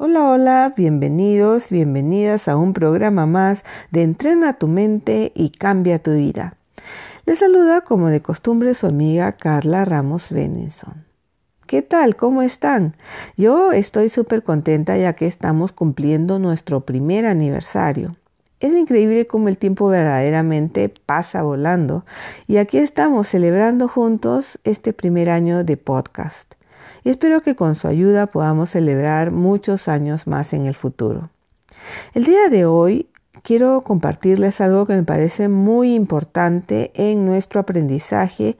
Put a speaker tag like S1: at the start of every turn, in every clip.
S1: Hola, hola, bienvenidos, bienvenidas a un programa más de Entrena tu mente y cambia tu vida. Les saluda como de costumbre su amiga Carla Ramos Benenson. ¿Qué tal? ¿Cómo están? Yo estoy súper contenta ya que estamos cumpliendo nuestro primer aniversario. Es increíble cómo el tiempo verdaderamente pasa volando y aquí estamos celebrando juntos este primer año de podcast espero que con su ayuda podamos celebrar muchos años más en el futuro. El día de hoy quiero compartirles algo que me parece muy importante en nuestro aprendizaje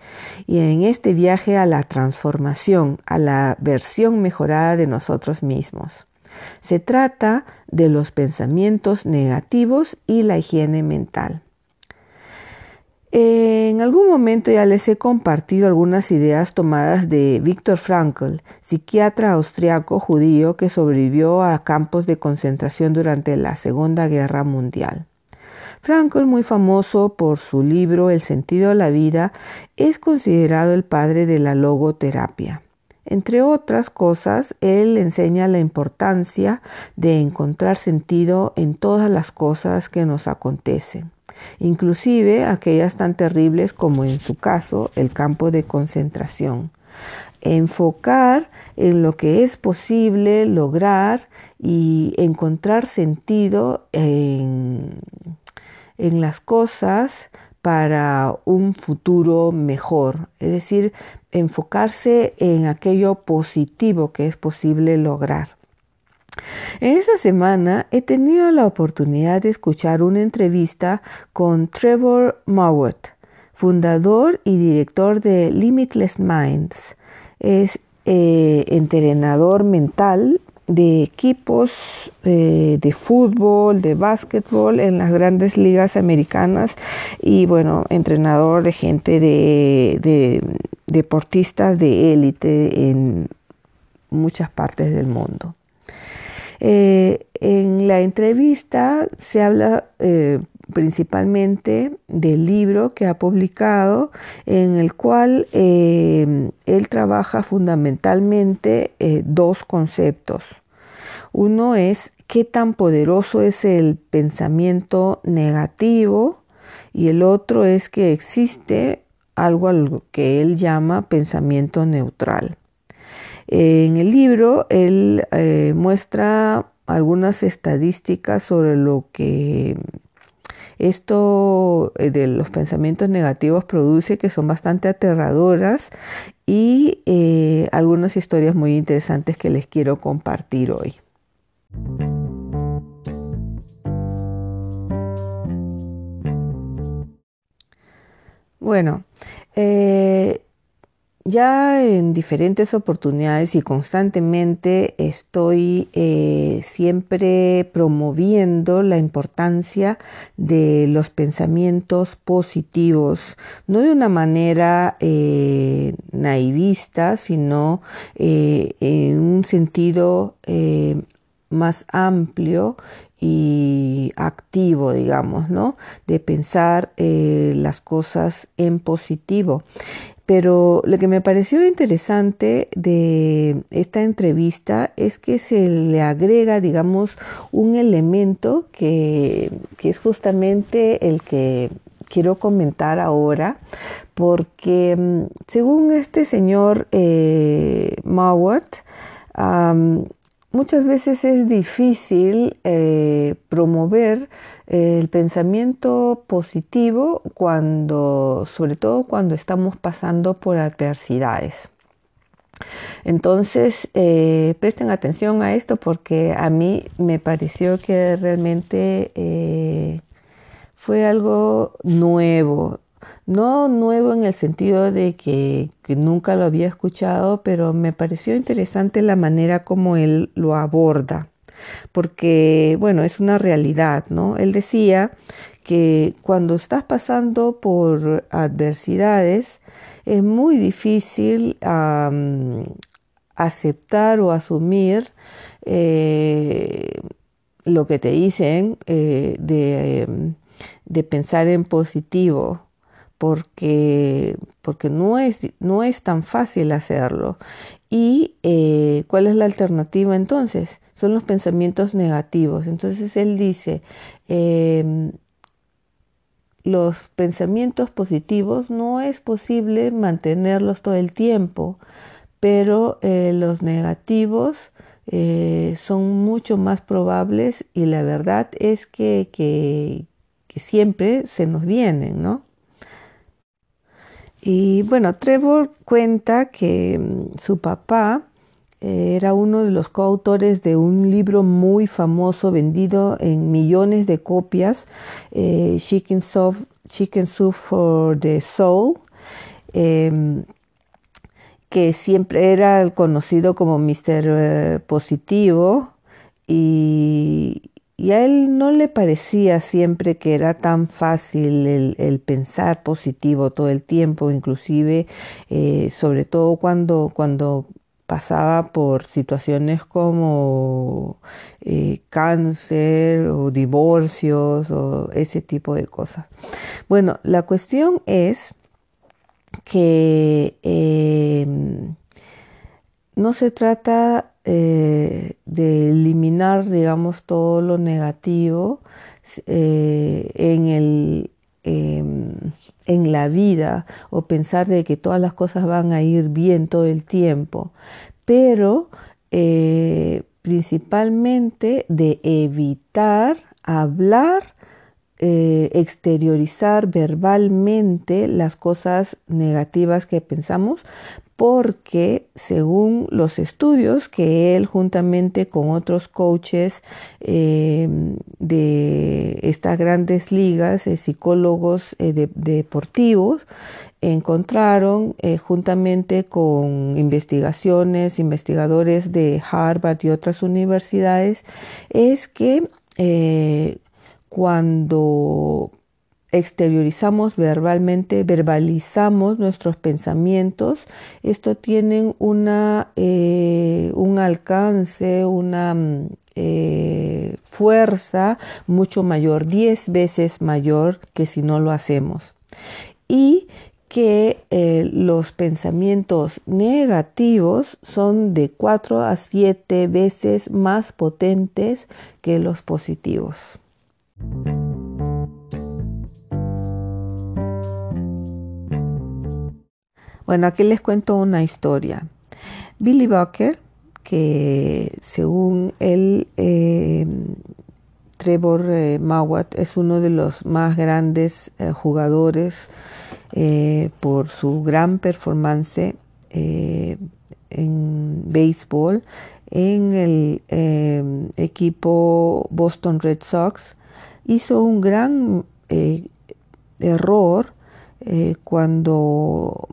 S1: y en este viaje a la transformación, a la versión mejorada de nosotros mismos. Se trata de los pensamientos negativos y la higiene mental. En algún momento ya les he compartido algunas ideas tomadas de Viktor Frankl, psiquiatra austriaco judío que sobrevivió a campos de concentración durante la Segunda Guerra Mundial. Frankl, muy famoso por su libro El sentido de la vida, es considerado el padre de la logoterapia. Entre otras cosas, él enseña la importancia de encontrar sentido en todas las cosas que nos acontecen inclusive aquellas tan terribles como en su caso el campo de concentración. Enfocar en lo que es posible lograr y encontrar sentido en, en las cosas para un futuro mejor, es decir, enfocarse en aquello positivo que es posible lograr. En esta semana he tenido la oportunidad de escuchar una entrevista con Trevor Mowat, fundador y director de Limitless Minds. Es eh, entrenador mental de equipos eh, de fútbol, de básquetbol en las grandes ligas americanas y bueno, entrenador de gente de deportistas de élite en muchas partes del mundo. Eh, en la entrevista se habla eh, principalmente del libro que ha publicado en el cual eh, él trabaja fundamentalmente dos conceptos. Uno es qué tan poderoso es el pensamiento negativo y el otro es que existe algo, algo que él llama pensamiento neutral. En el libro él eh, muestra algunas estadísticas sobre lo que esto eh, de los pensamientos negativos produce que son bastante aterradoras y eh, algunas historias muy interesantes que les quiero compartir hoy. Bueno, ya en diferentes oportunidades y constantemente estoy eh, siempre promoviendo la importancia de los pensamientos positivos, no de una manera eh, naivista, sino eh, en un sentido más amplio y activo, digamos, ¿no? De pensar las cosas en positivo. Pero lo que me pareció interesante de esta entrevista es que se le agrega, digamos, un elemento que, es justamente el que quiero comentar ahora, porque mm, según este señor eh, Mawat, muchas veces es difícil eh, promover el pensamiento positivo cuando, sobre todo cuando estamos pasando por adversidades. Entonces, eh, presten atención a esto porque a mí me pareció que realmente eh, fue algo nuevo. No nuevo en el sentido de que, nunca lo había escuchado, pero me pareció interesante la manera como él lo aborda. porque, bueno, es una realidad, ¿no? Él decía que cuando estás pasando por adversidades, es muy difícil aceptar o asumir eh, lo que te dicen eh, de, pensar en positivo, porque, porque no, es, no es tan fácil hacerlo. ¿Y eh, cuál es la alternativa entonces? Son los pensamientos negativos. Entonces él dice, em, los pensamientos positivos no es posible mantenerlos todo el tiempo, pero eh, los negativos eh, son mucho más probables y la verdad es que, que, siempre se nos vienen, ¿no? Y bueno, Trevor cuenta que mm, su papá eh, era uno de los coautores de un libro muy famoso vendido en millones de copias, Chicken, Soup, Chicken Soup for the Soul. Em, que siempre era conocido como Mr. Eh, positivo y, a él no le parecía siempre que era tan fácil el, pensar positivo todo el tiempo, inclusive eh, sobre todo cuando, cuando pasaba por situaciones como eh, cáncer o divorcios o ese tipo de cosas. Bueno, la cuestión es que em, no se trata eh, de eliminar, digamos, todo lo negativo eh, en, el, em, en la vida o pensar de que todas las cosas van a ir bien todo el tiempo, pero eh, principalmente de evitar hablar exteriorizar verbalmente las cosas negativas que pensamos porque según los estudios que él juntamente con otros coaches em, de estas grandes ligas, eh, psicólogos eh, deportivos, encontraron juntamente con investigaciones, investigadores de Harvard y otras universidades, es que cuando exteriorizamos verbalmente, verbalizamos nuestros pensamientos, esto tiene una, eh, un alcance, una eh, fuerza mucho mayor, 10 veces mayor que si no lo hacemos. Y que eh, los pensamientos negativos son de 4 a 7 veces más potentes que los positivos. Bueno, aquí les cuento una historia. Billy Bucker, que según él, eh, Trevor eh, es uno de los más grandes eh, jugadores por su gran performance en béisbol en el equipo Boston Red Sox hizo un gran eh, error eh, cuando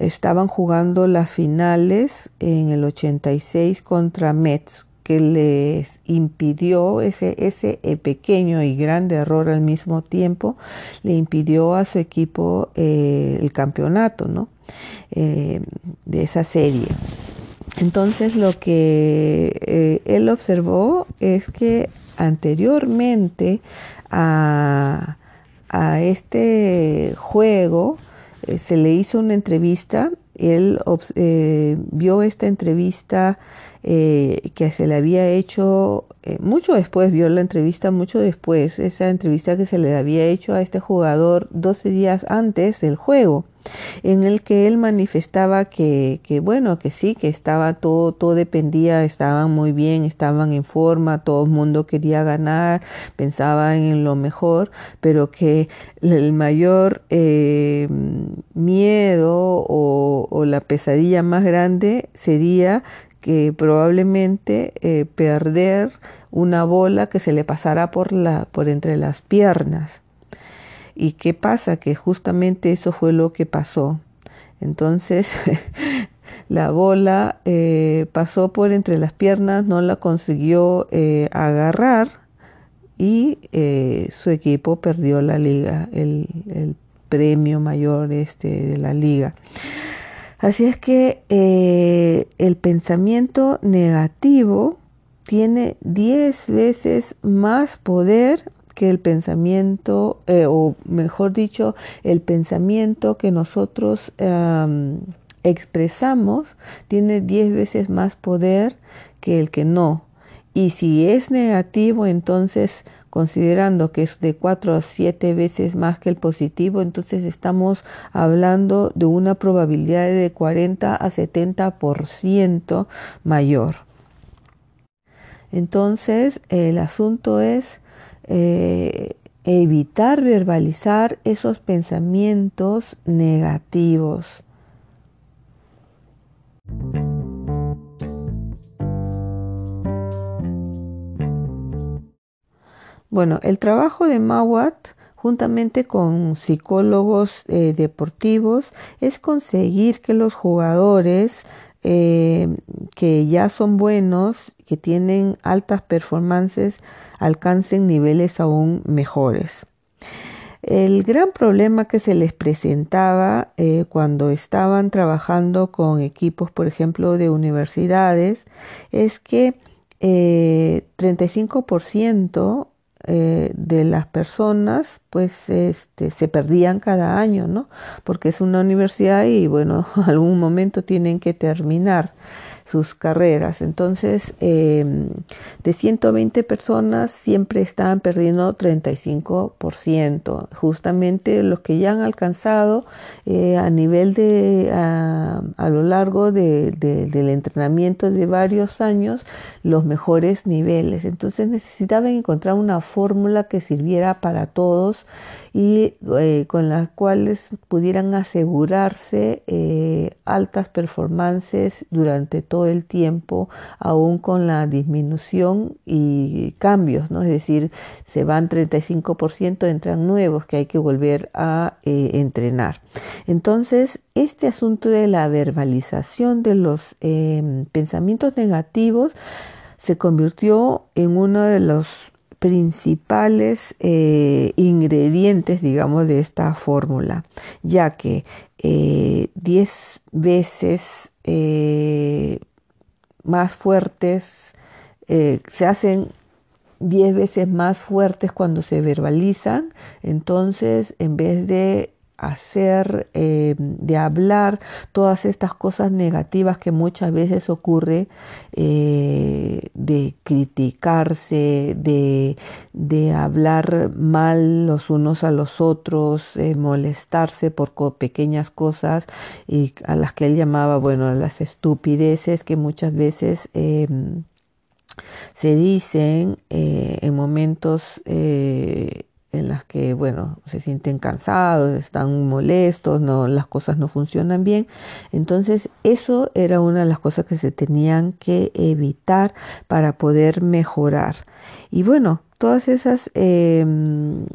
S1: estaban jugando las finales en el 86 contra Mets, que les impidió ese, ese eh, pequeño y grande error al mismo tiempo, le impidió a su equipo el campeonato ¿no? de esa serie. Entonces lo que él observó es que anteriormente a, este juego eh, se le hizo una entrevista, él eh, vio esta entrevista eh, que se le había hecho mucho después, vio la entrevista mucho después, esa entrevista que se le había hecho a este jugador 12 días antes del juego en el que él manifestaba que, que, bueno, que sí, que estaba todo, todo dependía, estaban muy bien, estaban en forma, todo el mundo quería ganar, pensaba en lo mejor, pero que el mayor eh, miedo o, o, la pesadilla más grande sería que probablemente eh, perder una bola que se le pasara por, la, por entre las piernas. ¿Y qué pasa? Que justamente eso fue lo que pasó. Entonces, la bola eh, pasó por entre las piernas, no la consiguió eh, agarrar y eh, su equipo perdió la liga, el, el, premio mayor este de la liga. Así es que el pensamiento negativo tiene 10 veces más poder que el pensamiento, eh, o mejor dicho, el pensamiento que nosotros expresamos tiene 10 veces más poder que el que no. Y si es negativo, entonces considerando que es de 4 a 7 veces más que el positivo, entonces estamos hablando de una probabilidad de 40 a 70% mayor. Entonces, el asunto es eh, evitar verbalizar esos pensamientos negativos. Bueno, el trabajo de Mawat juntamente con psicólogos eh, deportivos es conseguir que los jugadores eh, que ya son buenos, que tienen altas performances, alcancen niveles aún mejores. El gran problema que se les presentaba eh, cuando estaban trabajando con equipos, por ejemplo, de universidades, es que eh, 35% eh, de las personas pues este, se perdían cada año, ¿no? Porque es una universidad y bueno, algún momento tienen que terminar sus carreras. Entonces, em, de 120 personas siempre estaban perdiendo 35%. Justamente los que ya han alcanzado eh, a nivel de, a, lo largo del entrenamiento de varios años, los mejores niveles. Entonces necesitaban encontrar una fórmula que sirviera para todos y eh, con las cuales pudieran asegurarse eh, altas performances durante todo el tiempo, aún con la disminución y cambios, ¿no? Es decir, se van 35%, entran nuevos que hay que volver a eh, entrenar. Entonces, este asunto de la verbalización de los em, pensamientos negativos se convirtió en uno de los principales eh, ingredientes, digamos, de esta fórmula, ya que 10 eh, veces más fuertes, se hacen 10 veces más fuertes cuando se verbalizan, entonces en vez de hacer, eh, de hablar todas estas cosas negativas que muchas veces ocurre, eh, de criticarse, de, de, hablar mal los unos a los otros, eh, molestarse por pequeñas cosas y a las que él llamaba, bueno, las estupideces que muchas veces em, se dicen en momentos en las que, bueno, se sienten cansados, están molestos, no, las cosas no funcionan bien. Entonces, eso era una de las cosas que se tenían que evitar para poder mejorar. Y bueno, todas esas em,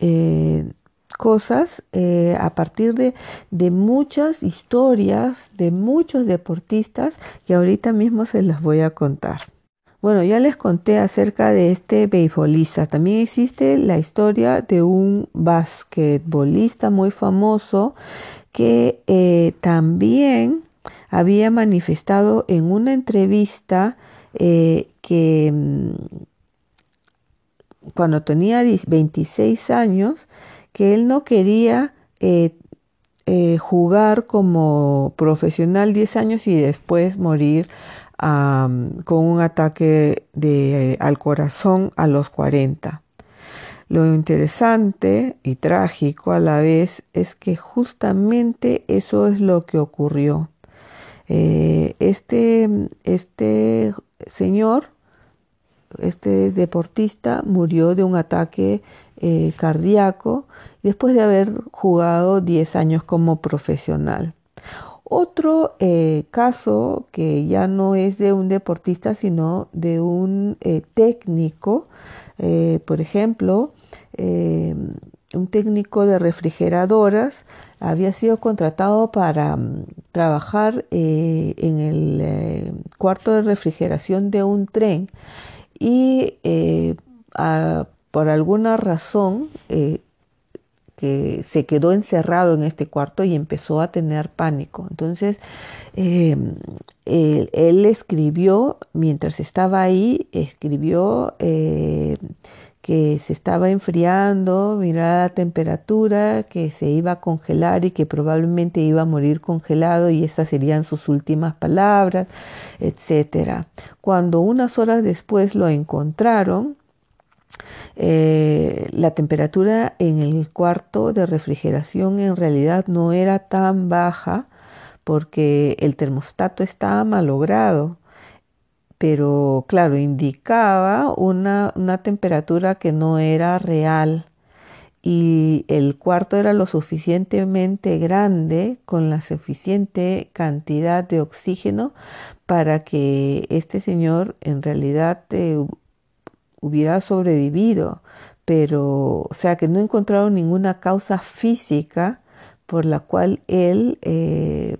S1: eh, cosas eh, a partir de, de muchas historias de muchos deportistas que ahorita mismo se las voy a contar. Bueno, ya les conté acerca de este beisbolista. También existe la historia de un basquetbolista muy famoso que eh, también había manifestado en una entrevista eh, que mm, cuando tenía 26 años, que él no quería eh, jugar como profesional 10 años y después morir con un ataque de, al corazón a los 40. Lo interesante y trágico a la vez es que justamente eso es lo que ocurrió. Eh, este, este señor, este deportista, murió de un ataque eh, cardíaco después de haber jugado 10 años como profesional. Otro eh, caso que ya no es de un deportista, sino de un eh, técnico, eh, por ejemplo, un técnico de refrigeradoras, había sido contratado para mm, trabajar en el cuarto de refrigeración de un tren y por alguna razón que se quedó encerrado en este cuarto y empezó a tener pánico. Entonces, él, escribió, mientras estaba ahí, escribió que se estaba enfriando, miraba la temperatura, que se iba a congelar y que probablemente iba a morir congelado y estas serían sus últimas palabras, etc. Cuando unas horas después lo encontraron, eh, la temperatura en el cuarto de refrigeración en realidad no era tan baja porque el termostato estaba malogrado pero claro, indicaba una, temperatura que no era real. Y el cuarto era lo suficientemente grande con la suficiente cantidad de oxígeno para que este señor en realidad eh, hubiera sobrevivido, pero o sea que no encontraron ninguna causa física por la cual él eh,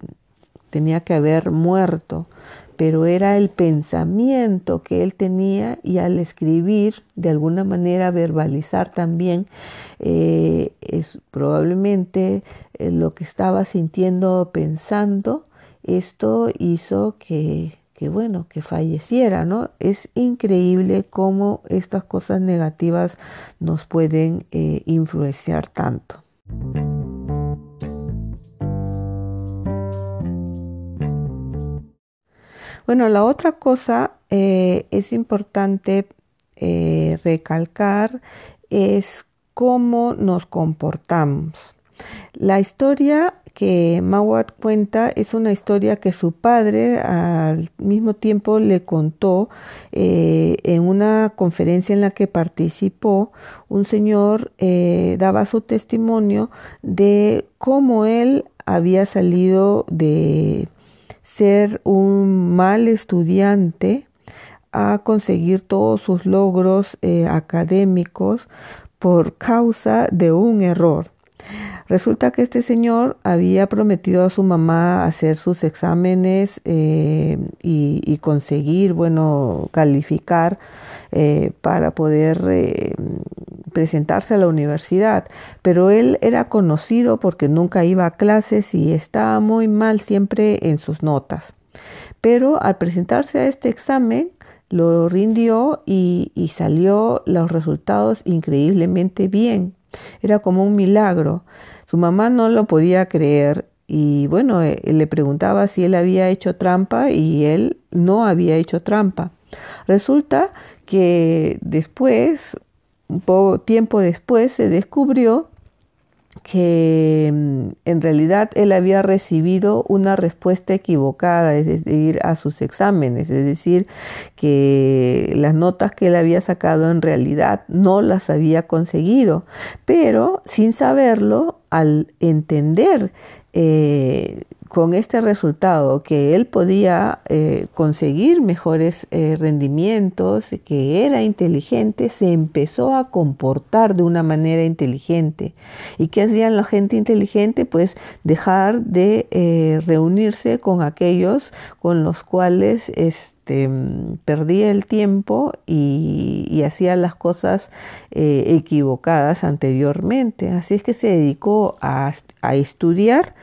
S1: tenía que haber muerto pero era el pensamiento que él tenía y al escribir, de alguna manera verbalizar también, eh, es probablemente eh, lo que estaba sintiendo o pensando, esto hizo que, que, bueno, que falleciera, ¿no? Es increíble cómo estas cosas negativas nos pueden eh, influenciar tanto. Bueno, la otra cosa eh, es importante eh, recalcar es cómo nos comportamos. La historia que Mawat cuenta es una historia que su padre al mismo tiempo le contó eh, en una conferencia en la que participó. Un señor daba su testimonio de cómo él había salido de ser un mal estudiante a conseguir todos sus logros eh, académicos por causa de un error. Resulta que este señor había prometido a su mamá hacer sus exámenes eh, y, conseguir, bueno, calificar eh, para poder eh, presentarse a la universidad. Pero él era conocido porque nunca iba a clases y estaba muy mal siempre en sus notas. Pero al presentarse a este examen, lo rindió y, y salió los resultados increíblemente bien. Era como un milagro. Su mamá no lo podía creer y bueno, eh, le preguntaba si él había hecho trampa y él no había hecho trampa. Resulta que después, un poco tiempo después, se descubrió que mm, en realidad él había recibido una respuesta equivocada, es decir, a sus exámenes, es decir, que las notas que él había sacado en realidad no las había conseguido, pero sin saberlo, al entender eh, con este resultado que él podía eh, conseguir mejores eh, rendimientos, que era inteligente, se empezó a comportar de una manera inteligente. ¿Y qué hacían la gente inteligente? Pues dejar de eh, reunirse con aquellos con los cuales este, perdía el tiempo y, hacía las cosas equivocadas anteriormente. Así es que se dedicó a, a estudiar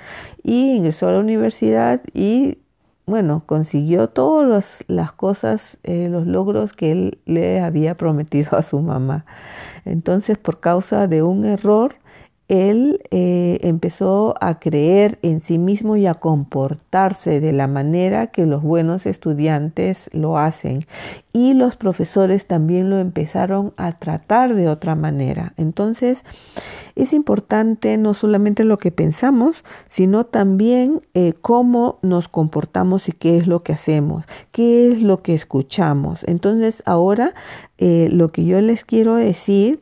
S1: y ingresó a la universidad y bueno, consiguió todas las cosas, eh, los logros que él le había prometido a su mamá. Entonces, por causa de un error, él eh, empezó a creer en sí mismo y a comportarse de la manera que los buenos estudiantes lo hacen. Y los profesores también lo empezaron a tratar de otra manera. Entonces, es importante no solamente lo que pensamos, sino también eh, cómo nos comportamos y qué es lo que hacemos, qué es lo que escuchamos. Entonces, ahora eh, lo que yo les quiero decir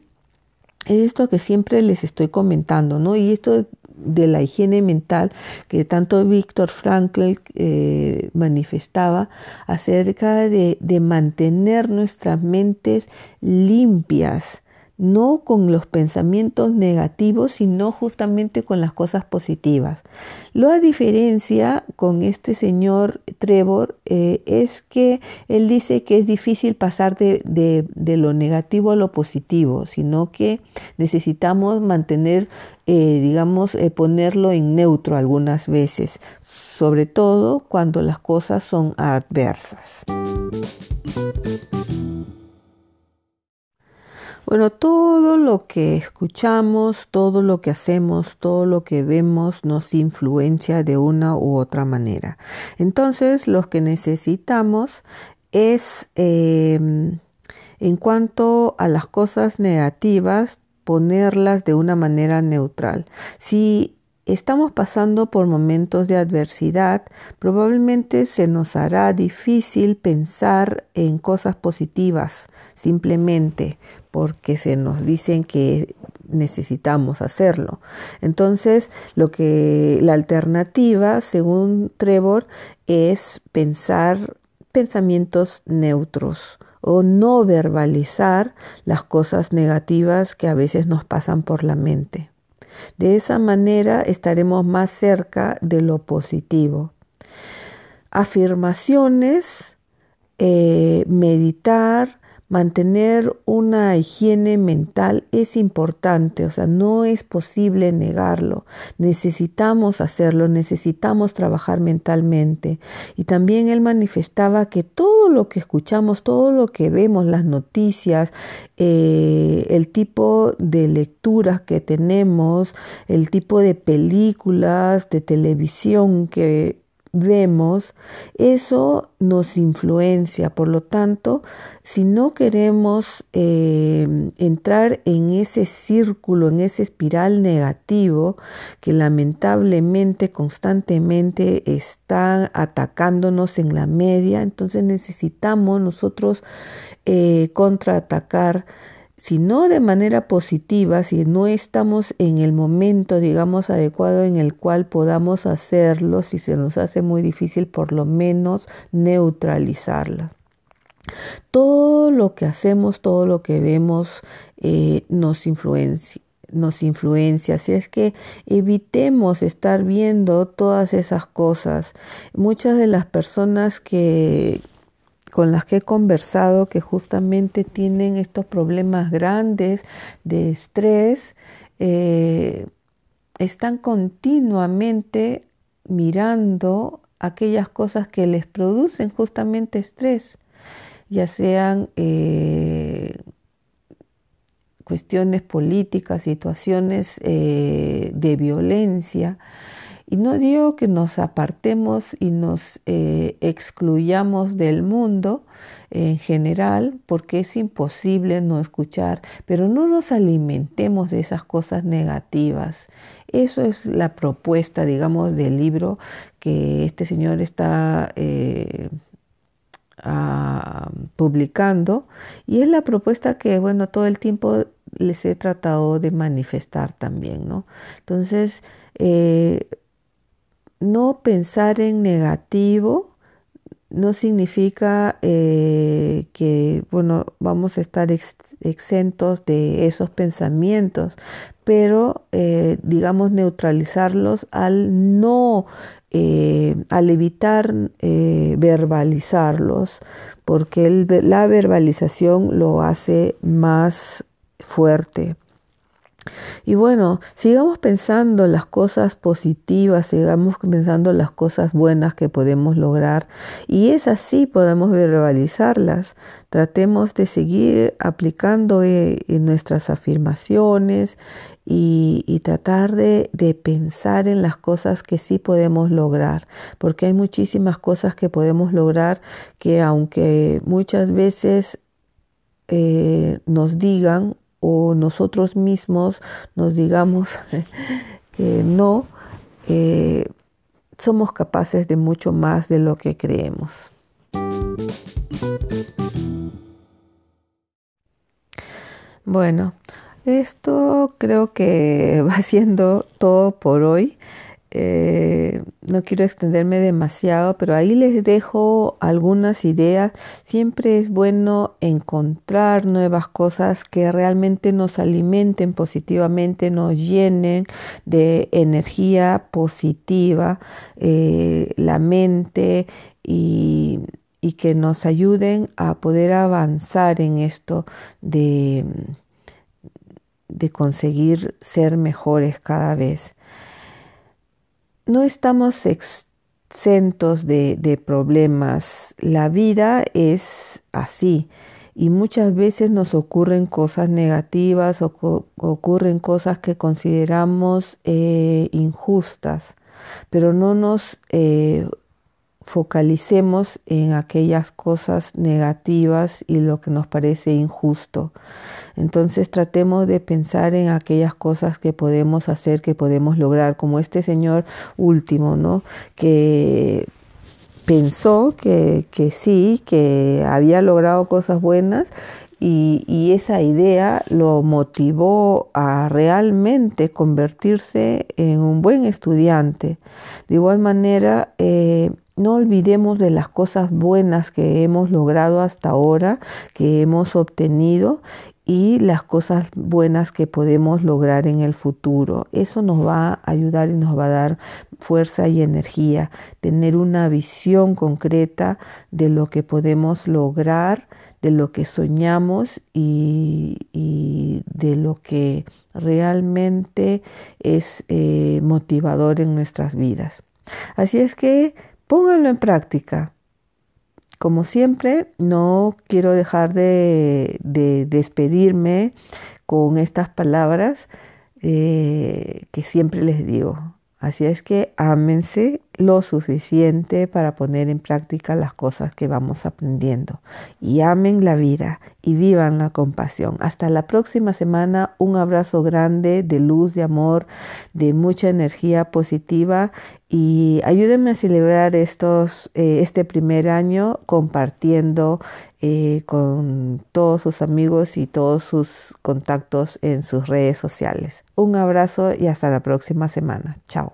S1: es esto que siempre les estoy comentando, ¿no? Y esto de la higiene mental que tanto Víctor Frankl eh, manifestaba acerca de, de, mantener nuestras mentes limpias no con los pensamientos negativos, sino justamente con las cosas positivas. La diferencia con este señor Trevor eh, es que él dice que es difícil pasar de, de, lo negativo a lo positivo, sino que necesitamos mantener, eh, digamos, eh, ponerlo en neutro algunas veces, sobre todo cuando las cosas son adversas. Bueno, todo lo que escuchamos, todo lo que hacemos, todo lo que vemos nos influencia de una u otra manera. Entonces, lo que necesitamos es, em, en cuanto a las cosas negativas, ponerlas de una manera neutral. Si estamos pasando por momentos de adversidad, probablemente se nos hará difícil pensar en cosas positivas simplemente porque se nos dicen que necesitamos hacerlo. Entonces, lo que la alternativa, según Trevor, es pensar pensamientos neutros o no verbalizar las cosas negativas que a veces nos pasan por la mente. De esa manera estaremos más cerca de lo positivo. Afirmaciones, eh, meditar, mantener una higiene mental es importante, o sea, no es posible negarlo. Necesitamos hacerlo, necesitamos trabajar mentalmente. Y también él manifestaba que todo lo que escuchamos, todo lo que vemos, las noticias, eh, el tipo de lecturas que tenemos, el tipo de películas, de televisión que vemos, eso nos influencia. Por lo tanto, si no queremos eh, entrar en ese círculo, en ese espiral negativo que lamentablemente constantemente está atacándonos en la media, entonces necesitamos nosotros eh, contraatacar si no de manera positiva, si no estamos en el momento, digamos, adecuado en el cual podamos hacerlo, si se nos hace muy difícil, por lo menos neutralizarla. Todo lo que hacemos, todo lo que vemos eh, nos influencia nos influencia. Así es que evitemos estar viendo todas esas cosas. Muchas de las personas que, con las que he conversado que justamente tienen estos problemas grandes de estrés, eh, están continuamente mirando aquellas cosas que les producen justamente estrés, ya sean eh, cuestiones políticas, situaciones eh, de violencia, y no digo que nos apartemos y nos eh, excluyamos del mundo en general, porque es imposible no escuchar, pero no nos alimentemos de esas cosas negativas. Eso es la propuesta, digamos, del libro que este señor está eh, publicando y es la propuesta que, bueno, todo el tiempo les he tratado de manifestar también, ¿no? Entonces, eh, no pensar en negativo no significa eh, que bueno vamos a estar exentos de esos pensamientos pero eh, digamos neutralizarlos al no eh, al evitar verbalizarlos porque la verbalización lo hace más fuerte y bueno, sigamos pensando las cosas positivas, sigamos pensando las cosas buenas que podemos lograr y es así podemos verbalizarlas. Tratemos de seguir aplicando eh, nuestras afirmaciones y, tratar de, pensar en las cosas que sí podemos lograr, porque hay muchísimas cosas que podemos lograr que aunque muchas veces eh, nos digan o nosotros mismos nos digamos que no, eh, somos capaces de mucho más de lo que creemos. Bueno, esto creo que va siendo todo por hoy. Eh, no quiero extenderme demasiado, pero ahí les dejo algunas ideas. Siempre es bueno encontrar nuevas cosas que realmente nos alimenten positivamente, nos llenen de energía positiva eh, la mente y, que nos ayuden a poder avanzar en esto de conseguir ser mejores cada vez no estamos exentos de, problemas. La vida es así y muchas veces nos ocurren cosas negativas o ocurren cosas que consideramos eh, injustas, pero no nos eh, focalicemos en aquellas cosas negativas y lo que nos parece injusto. Entonces tratemos de pensar en aquellas cosas que podemos hacer, que podemos lograr, como este señor último, ¿no? Que pensó que, que sí, que había logrado cosas buenas y, esa idea lo motivó a realmente convertirse en un buen estudiante. De igual manera, eh, no olvidemos de las cosas buenas que hemos logrado hasta ahora, que hemos obtenido y las cosas buenas que podemos lograr en el futuro. Eso nos va a ayudar y nos va a dar fuerza y energía, tener una visión concreta de lo que podemos lograr, de lo que soñamos y, de lo que realmente es eh, motivador en nuestras vidas. Así es que Pónganlo en práctica. Como siempre, no quiero dejar de, despedirme con estas palabras eh, que siempre les digo. Así es que ámense lo suficiente para poner en práctica las cosas que vamos aprendiendo. Y amen la vida y vivan la compasión. Hasta la próxima semana. Un abrazo grande de luz, de amor, de mucha energía positiva. Y ayúdenme a celebrar estos, eh, este primer año compartiendo eh, con todos sus amigos y todos sus contactos en sus redes sociales. Un abrazo y hasta la próxima semana. Chao.